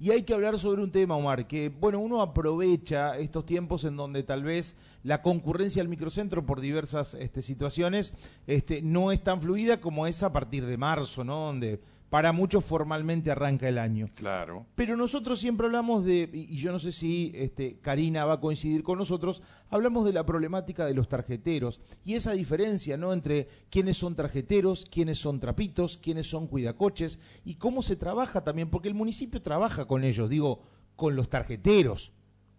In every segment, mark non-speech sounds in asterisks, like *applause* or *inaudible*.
Y hay que hablar sobre un tema, Omar, que bueno, uno aprovecha estos tiempos en donde tal vez la concurrencia al microcentro por diversas este, situaciones este, no es tan fluida como es a partir de marzo, ¿no? Donde para muchos formalmente arranca el año. Claro. Pero nosotros siempre hablamos de, y yo no sé si este, Karina va a coincidir con nosotros, hablamos de la problemática de los tarjeteros y esa diferencia, ¿no? Entre quiénes son tarjeteros, quiénes son trapitos, quiénes son cuidacoches y cómo se trabaja también, porque el municipio trabaja con ellos, digo, con los tarjeteros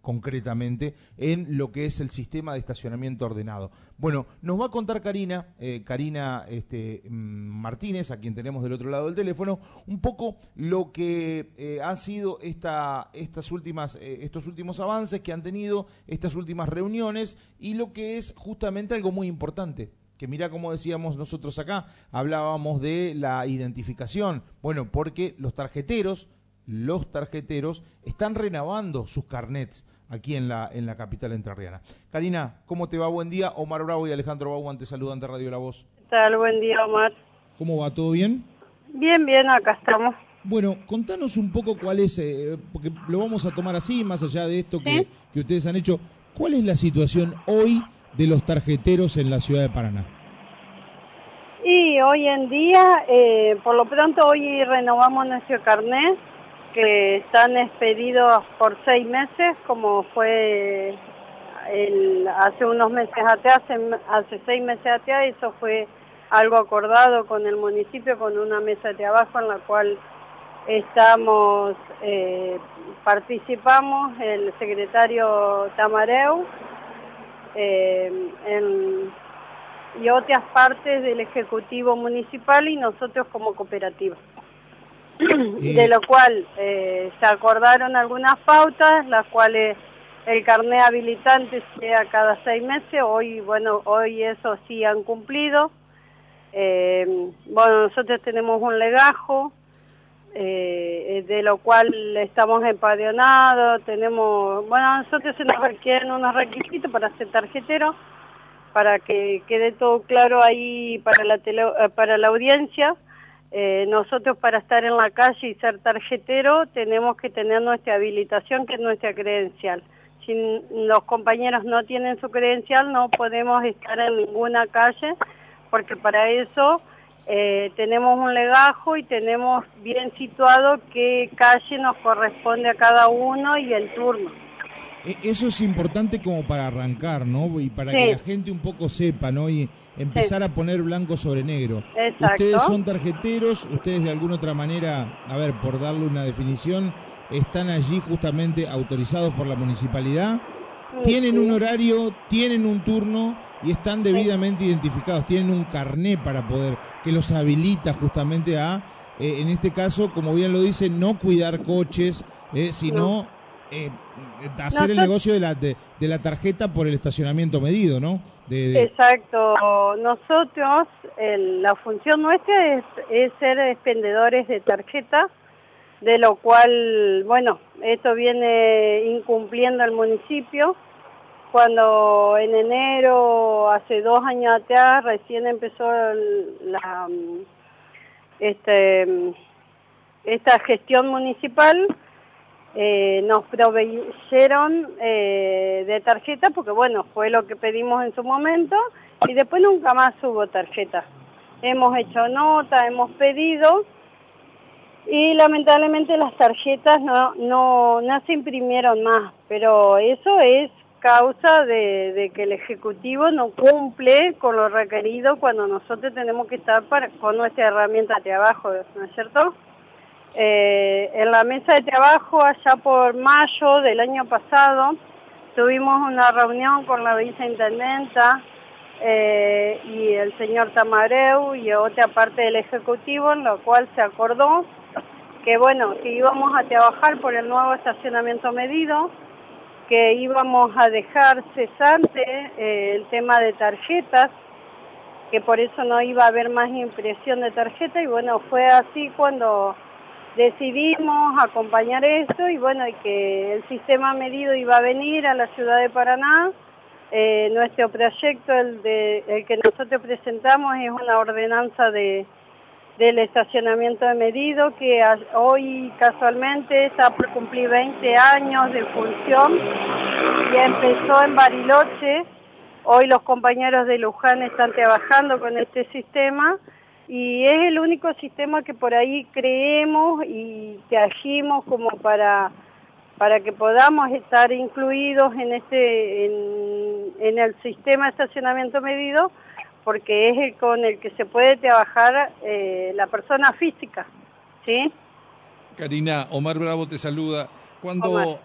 concretamente en lo que es el sistema de estacionamiento ordenado. Bueno, nos va a contar Karina, eh, Karina este, mm, Martínez, a quien tenemos del otro lado del teléfono, un poco lo que eh, han sido esta, estas últimas, eh, estos últimos avances que han tenido, estas últimas reuniones y lo que es justamente algo muy importante, que mira como decíamos nosotros acá, hablábamos de la identificación, bueno, porque los tarjeteros, los tarjeteros están renovando sus carnets aquí en la, en la capital entrerriana. Karina, ¿cómo te va? Buen día. Omar Bravo y Alejandro Bauman te saludan de Radio La Voz. ¿Qué tal? Buen día, Omar. ¿Cómo va? ¿Todo bien? Bien, bien, acá estamos. Bueno, contanos un poco cuál es, eh, porque lo vamos a tomar así, más allá de esto que, que ustedes han hecho, ¿cuál es la situación hoy de los tarjeteros en la ciudad de Paraná? Y hoy en día, eh, por lo pronto hoy renovamos nuestro carnet que están expedidos por seis meses, como fue hace unos meses atrás, hace, seis meses atrás, eso fue algo acordado con el municipio, con una mesa de trabajo en la cual estamos, eh, participamos el secretario Tamareu eh, y otras partes del Ejecutivo Municipal y nosotros como cooperativa. *clears throat* de lo cual eh, se acordaron algunas pautas, las cuales el carnet habilitante sea cada seis meses, hoy, bueno, hoy eso sí han cumplido. Eh, bueno, nosotros tenemos un legajo, eh, de lo cual estamos empadronados, tenemos, bueno, nosotros se nos requieren unos requisitos para ser tarjetero, para que quede todo claro ahí para la, para la audiencia. Eh, nosotros para estar en la calle y ser tarjetero tenemos que tener nuestra habilitación, que es nuestra credencial. Si los compañeros no tienen su credencial, no podemos estar en ninguna calle, porque para eso eh, tenemos un legajo y tenemos bien situado qué calle nos corresponde a cada uno y el turno. E, eso es importante como para arrancar, ¿no? Y para que la gente un poco sepa, ¿no? Y empezar a poner blanco sobre negro. Ustedes son tarjeteros, ustedes de alguna otra manera, a ver, por darle una definición, están allí justamente autorizados por la municipalidad, tienen un horario, tienen un turno y están debidamente identificados, tienen un carné para poder, que los habilita justamente a, eh, en este caso, como bien lo dice, no cuidar coches, eh, sino eh, hacer el negocio de la, de, la tarjeta por el estacionamiento medido, ¿no? Exacto. Nosotros, la función nuestra es, ser expendedores de tarjeta, de lo cual, bueno, esto viene incumpliendo el municipio. Cuando en enero, hace dos años atrás, recién empezó la, este, esta gestión municipal, eh, nos proveyeron eh, de tarjeta porque bueno, fue lo que pedimos en su momento y después nunca más hubo tarjeta. Hemos hecho nota, hemos pedido y lamentablemente las tarjetas no, no, no se imprimieron más, pero eso es causa de, que el Ejecutivo no cumple con lo requerido cuando nosotros tenemos que estar para, con nuestra herramienta de trabajo, ¿no es cierto? Eh, en la mesa de trabajo, allá por mayo del año pasado, tuvimos una reunión con la viceintendenta eh, y el señor Tamareu y otra parte del Ejecutivo, en lo cual se acordó que bueno, que íbamos a trabajar por el nuevo estacionamiento medido, que íbamos a dejar cesante eh, el tema de tarjetas, que por eso no iba a haber más impresión de tarjeta y bueno, fue así cuando decidimos acompañar esto y bueno, y que el sistema medido iba a venir a la ciudad de Paraná. Eh, nuestro proyecto, el, que nosotros presentamos, es una ordenanza de, del estacionamiento de medido, que hoy casualmente está por cumplir 20 años de función y empezó en Bariloche. Hoy los compañeros de Luján están trabajando con este sistema y es el único sistema que por ahí creemos y que agimos como para, para que podamos estar incluidos en, este, en, el sistema de estacionamiento medido porque es el con el que se puede trabajar eh, la persona física, ¿sí? Karina, Omar Bravo te saluda. Cuando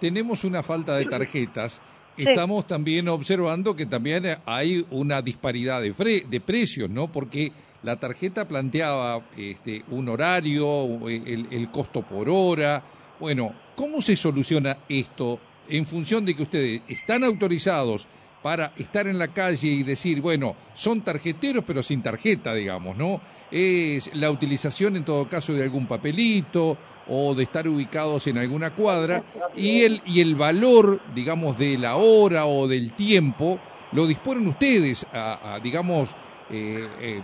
tenemos una falta de tarjetas, estamos también observando que también hay una disparidad de, de precios, ¿no? Porque la tarjeta planteaba este, un horario, el, costo por hora. Bueno, ¿cómo se soluciona esto en función de que ustedes están autorizados para estar en la calle y decir, bueno, son tarjeteros pero sin tarjeta, digamos, ¿no? Es la utilización en todo caso de algún papelito o de estar ubicados en alguna cuadra y el, y el valor, digamos, de la hora o del tiempo lo disponen ustedes a, digamos, eh, eh,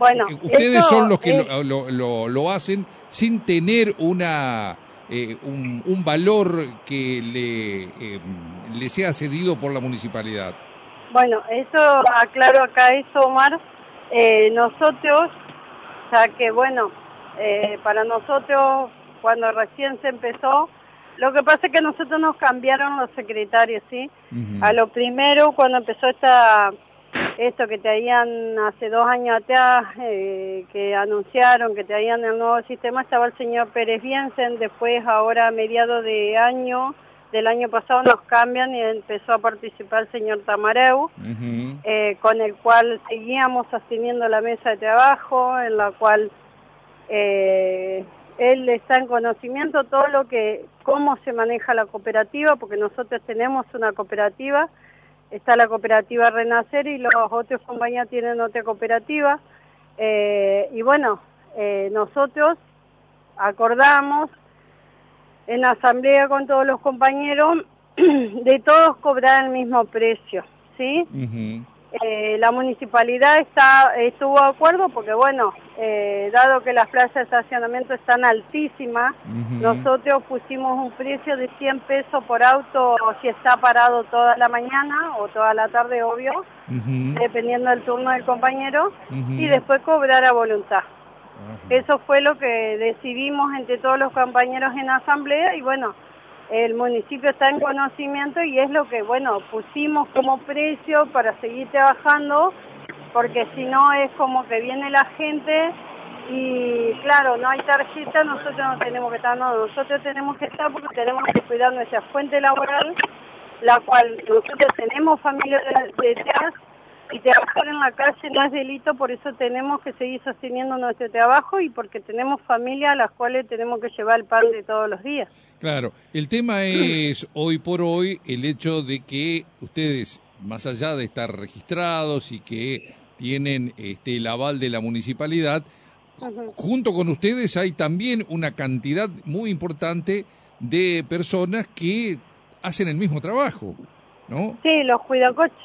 bueno, ustedes son los que lo, lo, lo hacen sin tener una eh, un, valor que le, eh, le sea cedido por la municipalidad. Bueno, eso aclaro acá eso, Omar. Eh, nosotros, ya que bueno, para nosotros cuando recién se empezó, lo que pasa es que nosotros nos cambiaron los secretarios, ¿sí? A lo primero, cuando empezó esta esto que te habían hace dos años atrás, eh, que anunciaron que te habían el nuevo sistema, estaba el señor Pérez Biensen, después ahora a mediados de año, del año pasado nos cambian y empezó a participar el señor Tamareu, eh, con el cual seguíamos sosteniendo la mesa de trabajo, en la cual eh, él está en conocimiento todo lo que, cómo se maneja la cooperativa, porque nosotros tenemos una cooperativa, está la cooperativa Renacer y los otros compañías tienen otra cooperativa. Eh, y bueno, eh, nosotros acordamos en la asamblea con todos los compañeros *clears throat* de todos cobrar el mismo precio, ¿sí? Eh, la municipalidad está, estuvo de acuerdo porque, bueno, eh, dado que las plazas de estacionamiento están altísimas, nosotros pusimos un precio de 100 pesos por auto si está parado toda la mañana o toda la tarde, obvio, dependiendo del turno del compañero, y después cobrar a voluntad. Eso fue lo que decidimos entre todos los compañeros en asamblea y bueno, el municipio está en conocimiento y es lo que, bueno, pusimos como precio para seguir trabajando, porque si no es como que viene la gente y claro, no hay tarjeta, nosotros no tenemos que estar, no, nosotros tenemos que estar porque tenemos que cuidar nuestra fuente laboral, la cual nosotros tenemos familia detrás y trabajar en la calle no es delito, por eso tenemos que seguir sosteniendo nuestro trabajo y porque tenemos familia a las cuales tenemos que llevar el pan de todos los días. Claro, el tema es hoy por hoy el hecho de que ustedes, más allá de estar registrados y que tienen este, el aval de la municipalidad, junto con ustedes hay también una cantidad muy importante de personas que hacen el mismo trabajo, ¿no? Sí, los cuidacoches.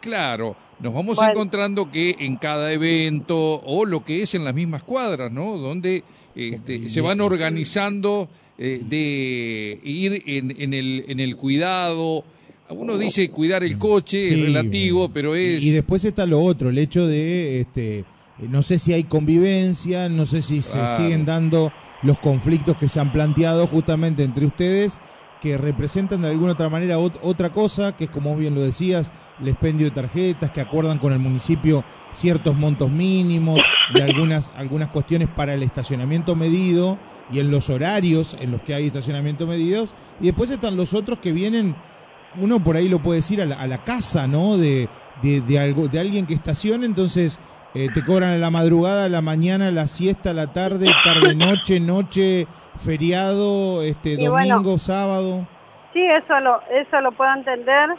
Claro, nos vamos encontrando que en cada evento o lo que es en las mismas cuadras, ¿no? Donde este, se van organizando eh, de ir en, en, el, en el cuidado. Uno dice cuidar el coche, es relativo, pero es... Y después está lo otro, el hecho de, este, no sé si hay convivencia, no sé si se siguen dando los conflictos que se han planteado justamente entre ustedes que representan de alguna otra manera otra cosa, que es como bien lo decías, el expendio de tarjetas, que acuerdan con el municipio ciertos montos mínimos y algunas, algunas cuestiones para el estacionamiento medido y en los horarios en los que hay estacionamiento medidos. Y después están los otros que vienen, uno por ahí lo puede decir, a la, casa, ¿no? De, de, algo, de alguien que estaciona, entonces eh, te cobran a la madrugada, a la mañana, la siesta, la tarde, tarde, noche, noche feriado, este domingo, sábado. Sí, eso lo, eso lo puedo entender,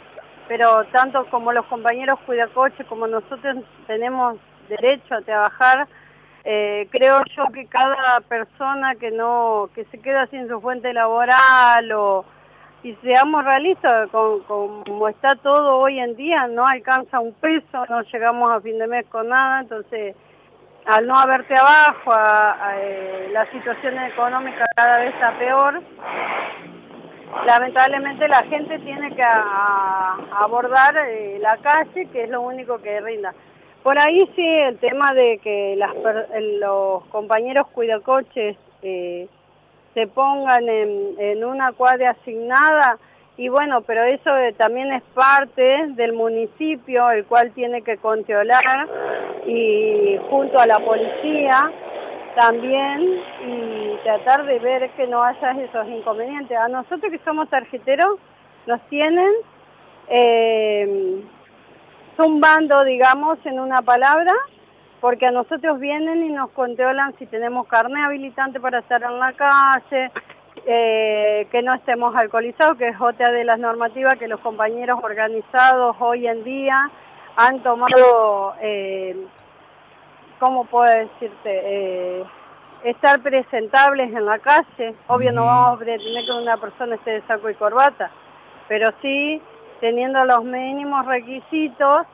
pero tanto como los compañeros cuidacoche como nosotros tenemos derecho a trabajar, eh, creo yo que cada persona que no que se queda sin su fuente laboral o y seamos realistas, con, como está todo hoy en día, no alcanza un peso, no llegamos a fin de mes con nada, entonces al no haberte abajo, eh, la situación económica cada vez está peor, lamentablemente la gente tiene que abordar eh, la calle, que es lo único que rinda. Por ahí sí, el tema de que los compañeros cuidacoches eh, se pongan en, una cuadra asignada, y bueno, pero eso también es parte del municipio, el cual tiene que controlar, y junto a la policía, también y tratar de ver que no haya esos inconvenientes. A nosotros que somos tarjeteros nos tienen eh, zumbando, digamos, en una palabra, porque a nosotros vienen y nos controlan si tenemos carne habilitante para estar en la calle, eh, que no estemos alcoholizados, que es otra de las normativas que los compañeros organizados hoy en día han tomado... Eh, ¿cómo puedo decirte? Eh, estar presentables en la calle. Obvio no vamos a pretender que una persona esté de saco y corbata, pero sí teniendo los mínimos requisitos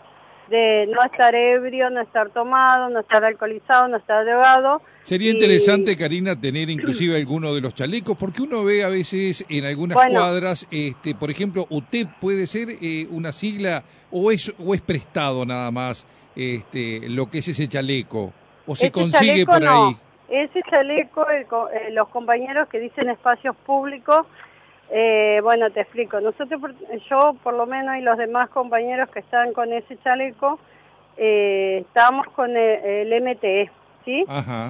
de no estar ebrio, no estar tomado, no estar alcoholizado, no estar drogado. Sería interesante, Karina, tener inclusive alguno de los chalecos, porque uno ve a veces en algunas cuadras, este, por ejemplo, usted puede ser eh, una sigla o es, o es prestado nada más este, lo que es ese chaleco? ¿O se consigue por ahí? Ese chaleco, eh, los compañeros que dicen espacios públicos, eh, bueno, te explico. Nosotros, yo por lo menos y los demás compañeros que están con ese chaleco, eh, estamos con el, MTE, ¿sí?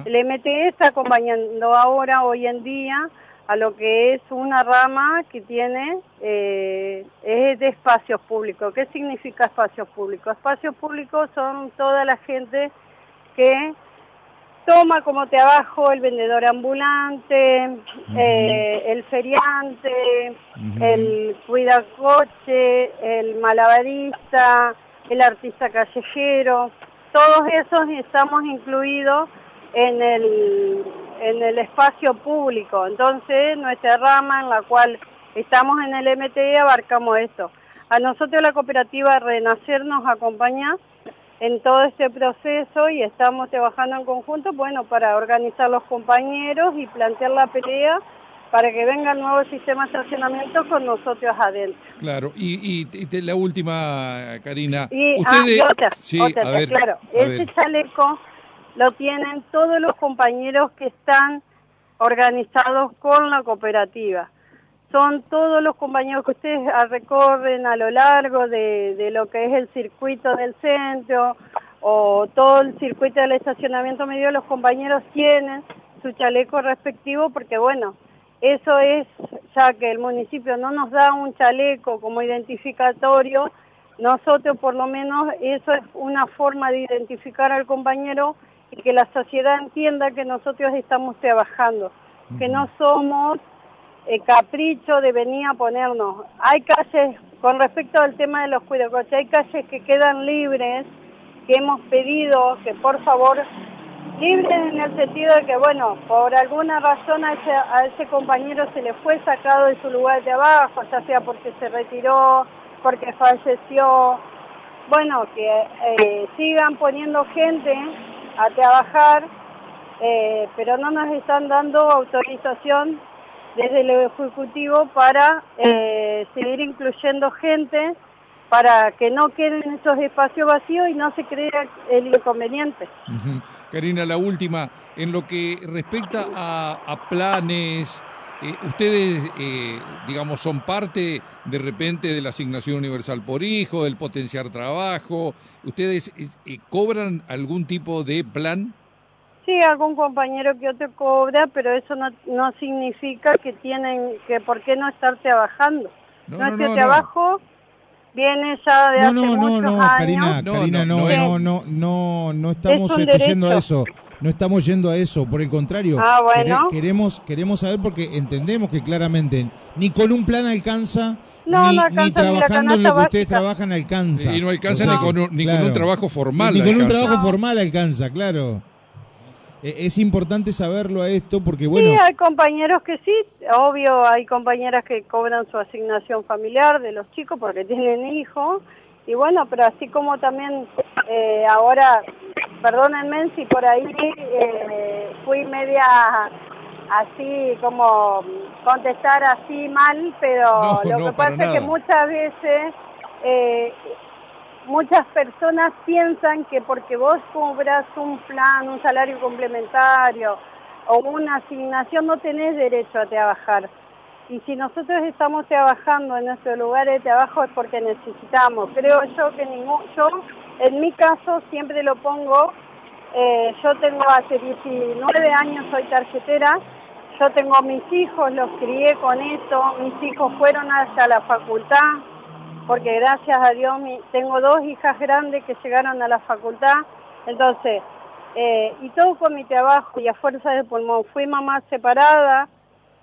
El MTE está acompañando ahora, hoy en día, a lo que es una rama que tiene, eh, es de espacios públicos. ¿Qué significa espacios públicos? Espacios públicos son toda la gente que toma como te abajo el vendedor ambulante, eh, el feriante, el cuidacoche, el malabarista, el artista callejero, todos esos estamos incluidos en el, en el espacio público. Entonces, nuestra rama en la cual estamos en el MTE abarcamos esto. A nosotros la cooperativa Renacer nos acompaña en todo este proceso y estamos trabajando en conjunto, bueno, para organizar los compañeros y plantear la pelea para que venga el nuevo sistema de estacionamiento con nosotros adentro. Claro, y, y, la última, Karina. Y, ustedes... sí, a ver, claro, ese chaleco lo tienen todos los compañeros que están organizados con la cooperativa. Son todos los compañeros que ustedes recorren a lo largo de, lo que es el circuito del centro o todo el circuito del estacionamiento medio, los compañeros tienen su chaleco respectivo porque bueno, eso es, ya que el municipio no nos da un chaleco como identificatorio, nosotros por lo menos eso es una forma de identificar al compañero y que la sociedad entienda que nosotros estamos trabajando, que no somos eh, capricho de venir a ponernos. Hay calles, con respecto al tema de los cuidacoches, hay calles que quedan libres, que hemos pedido que por favor, libres en el sentido de que, bueno, por alguna razón a ese, compañero se le fue sacado de su lugar de trabajo, ya sea porque se retiró, porque falleció, bueno, que eh, sigan poniendo gente a trabajar, eh, pero no nos están dando autorización desde el Ejecutivo para eh, seguir incluyendo gente para que no queden esos espacios vacíos y no se crea el inconveniente. Karina, la última, en lo que respecta a, planes, eh, ustedes, digamos, son parte de repente de la asignación universal por hijo, del potenciar trabajo, ¿ustedes cobran algún tipo de plan? Sí, algún compañero que otro cobra, pero eso no, no significa que tienen que por qué no estar trabajando. No, Nuestro trabajo viene ya de hace muchos no, años. Karina, Karina, no, no, no, no, no estamos yendo a eso. No estamos yendo a eso, por el contrario. Ah, bueno. queremos, queremos saber porque entendemos que claramente ni con un plan alcanza no, ni, no alcanza, ni trabajando en lo que ustedes trabajan alcanza. Y no alcanza ni, con un, ni con un trabajo formal. Ni con un trabajo formal alcanza, claro. Eh, es importante saberlo a esto porque, bueno... Sí, hay compañeros que sí, obvio, hay compañeras que cobran su asignación familiar de los chicos porque tienen hijos, y bueno, pero así como también eh, ahora perdónenme si por ahí eh, fui media así como contestar así mal, pero lo que pasa es que muchas veces eh, muchas personas piensan que porque vos cobras un plan, un salario complementario o una asignación no tenés derecho a trabajar. Y si nosotros estamos trabajando en nuestro lugar de trabajo es porque necesitamos. Creo yo que ningún, yo en mi caso siempre lo pongo, eh, yo tengo hace 19 años, soy tarjetera, yo tengo mis hijos, los crié con esto, mis hijos fueron hasta la facultad, porque gracias a Dios tengo dos hijas grandes que llegaron a la facultad, entonces, eh, y todo con mi trabajo y a fuerza de pulmón. Fui mamá separada,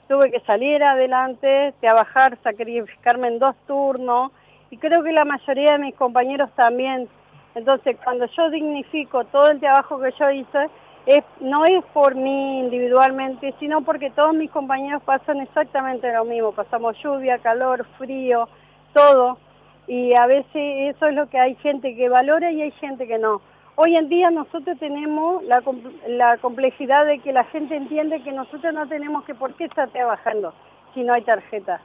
tuve que salir adelante, trabajar, sacrificarme en dos turnos, y creo que la mayoría de mis compañeros también. Entonces, cuando yo dignifico todo el trabajo que yo hice, no es por mí individualmente, sino porque todos mis compañeros pasan exactamente lo mismo. Pasamos lluvia, calor, frío, todo y a veces eso es lo que hay gente que valora y hay gente que no. Hoy en día nosotros tenemos la, complejidad de que la gente entiende que nosotros no tenemos que por qué estar trabajando si no hay tarjeta.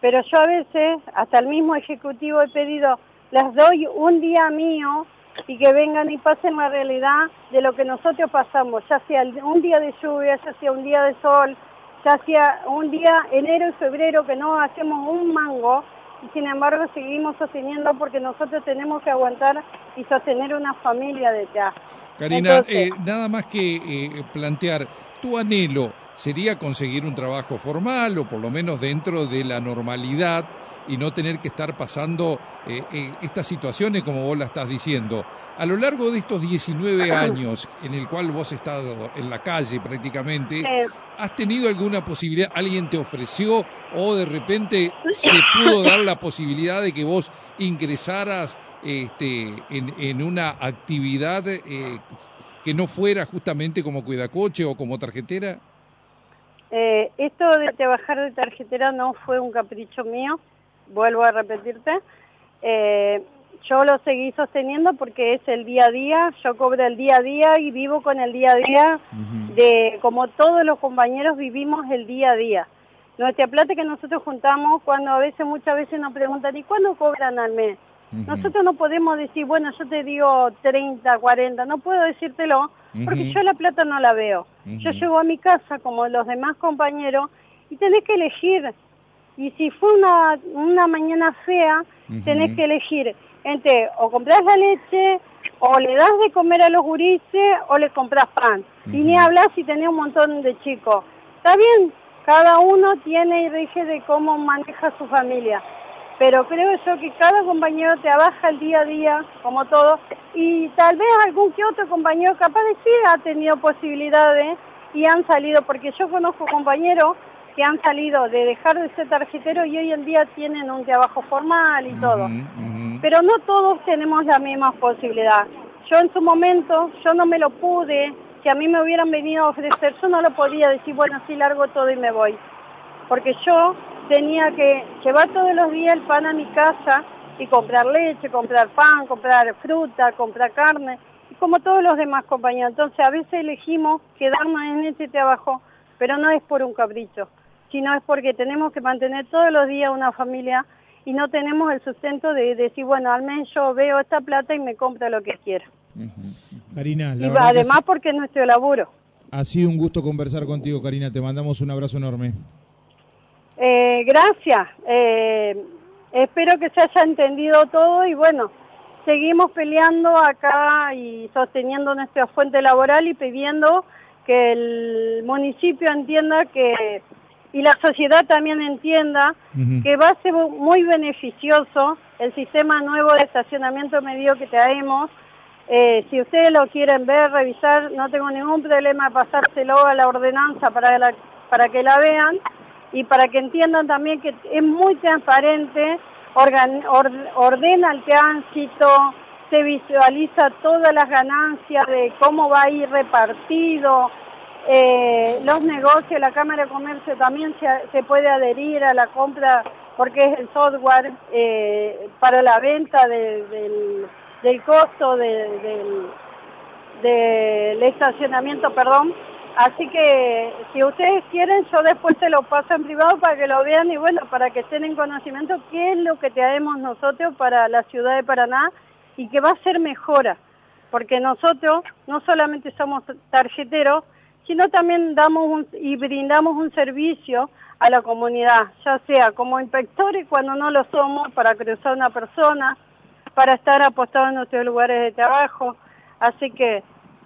Pero yo a veces, hasta el mismo ejecutivo he pedido, les doy un día mío y que vengan y pasen la realidad de lo que nosotros pasamos, ya sea un día de lluvia, ya sea un día de sol, ya sea un día enero y febrero que no hacemos un mango, y sin embargo seguimos sosteniendo porque nosotros tenemos que aguantar y sostener una familia detrás. Karina, eh, nada más que eh, plantear, tu anhelo sería conseguir un trabajo formal o por lo menos dentro de la normalidad y no tener que estar pasando eh, eh, estas situaciones como vos la estás diciendo. A lo largo de estos 19 *clears throat* años en el cual vos estado en la calle prácticamente, ¿has tenido alguna posibilidad, alguien te ofreció o de repente se pudo dar la posibilidad de que vos ingresaras este, en, en una actividad eh, que no fuera justamente como cuidacoche o como tarjetera? esto de trabajar de tarjetera no fue un capricho mío, vuelvo a repetirte, eh, yo lo seguí sosteniendo porque es el día a día, yo cobro el día a día y vivo con el día a día, de como todos los compañeros vivimos el día a día. Nuestra plata que nosotros juntamos, cuando a veces, muchas veces nos preguntan, ¿y cuándo cobran al mes? Nosotros no podemos decir, bueno, yo te digo 30, 40, no puedo decírtelo, porque yo la plata no la veo. Yo llego a mi casa como los demás compañeros y tenés que elegir y si fue una, una mañana fea, tenés que elegir entre o compras la leche, o le das de comer a los gurises, o le compras pan. Y ni hablas si tenés un montón de chicos. Está bien, cada uno tiene y rige de cómo maneja su familia. Pero creo yo que cada compañero trabaja el día a día, como todo, y tal vez algún que otro compañero capaz de sí ha tenido posibilidades y han salido, porque yo conozco compañeros que han salido de dejar de ser tarjetero y hoy en día tienen un trabajo formal y todo. Pero no todos tenemos la misma posibilidad. Yo en su momento, yo no me lo pude, si a mí me hubieran venido a ofrecer, yo no lo podía decir, bueno, sí largo todo y me voy. Porque yo tenía que llevar todos los días el pan a mi casa y comprar leche, comprar pan, comprar fruta, comprar carne, y como todos los demás compañeros. Entonces a veces elegimos quedarnos en este trabajo, pero no es por un capricho sino es porque tenemos que mantener todos los días una familia y no tenemos el sustento de decir, bueno, al menos yo veo esta plata y me compro lo que quiera. Karina, y además porque es nuestro laburo. Ha sido un gusto conversar contigo, Karina. Te mandamos un abrazo enorme. Eh, gracias. Eh, espero que se haya entendido todo y bueno, seguimos peleando acá y sosteniendo nuestra fuente laboral y pidiendo que el municipio entienda que y la sociedad también entienda que va a ser muy beneficioso el sistema nuevo de estacionamiento medio que traemos. Eh, si ustedes lo quieren ver, revisar, no tengo ningún problema de pasárselo a la ordenanza para, para que la vean y para que entiendan también que es muy transparente, ordena el tránsito, se visualiza todas las ganancias de cómo va a ir repartido, eh, los negocios, la Cámara de Comercio también se, puede adherir a la compra porque es el software eh, para la venta del, costo de, del estacionamiento, perdón. Así que si ustedes quieren, yo después te lo paso en privado para que lo vean y bueno, para que estén en conocimiento qué es lo que traemos nosotros para la ciudad de Paraná y que va a ser mejora, porque nosotros no solamente somos tarjeteros, sino también damos y brindamos un servicio a la comunidad, ya sea como inspectores cuando no lo somos para cruzar una persona, para estar apostados en nuestros lugares de trabajo. Así que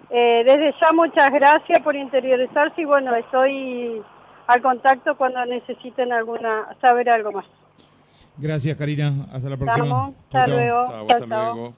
eh, desde ya muchas gracias por interiorizarse y bueno, estoy al contacto cuando necesiten alguna saber algo más. Gracias, Karina. Hasta la próxima. Hasta luego. hasta luego.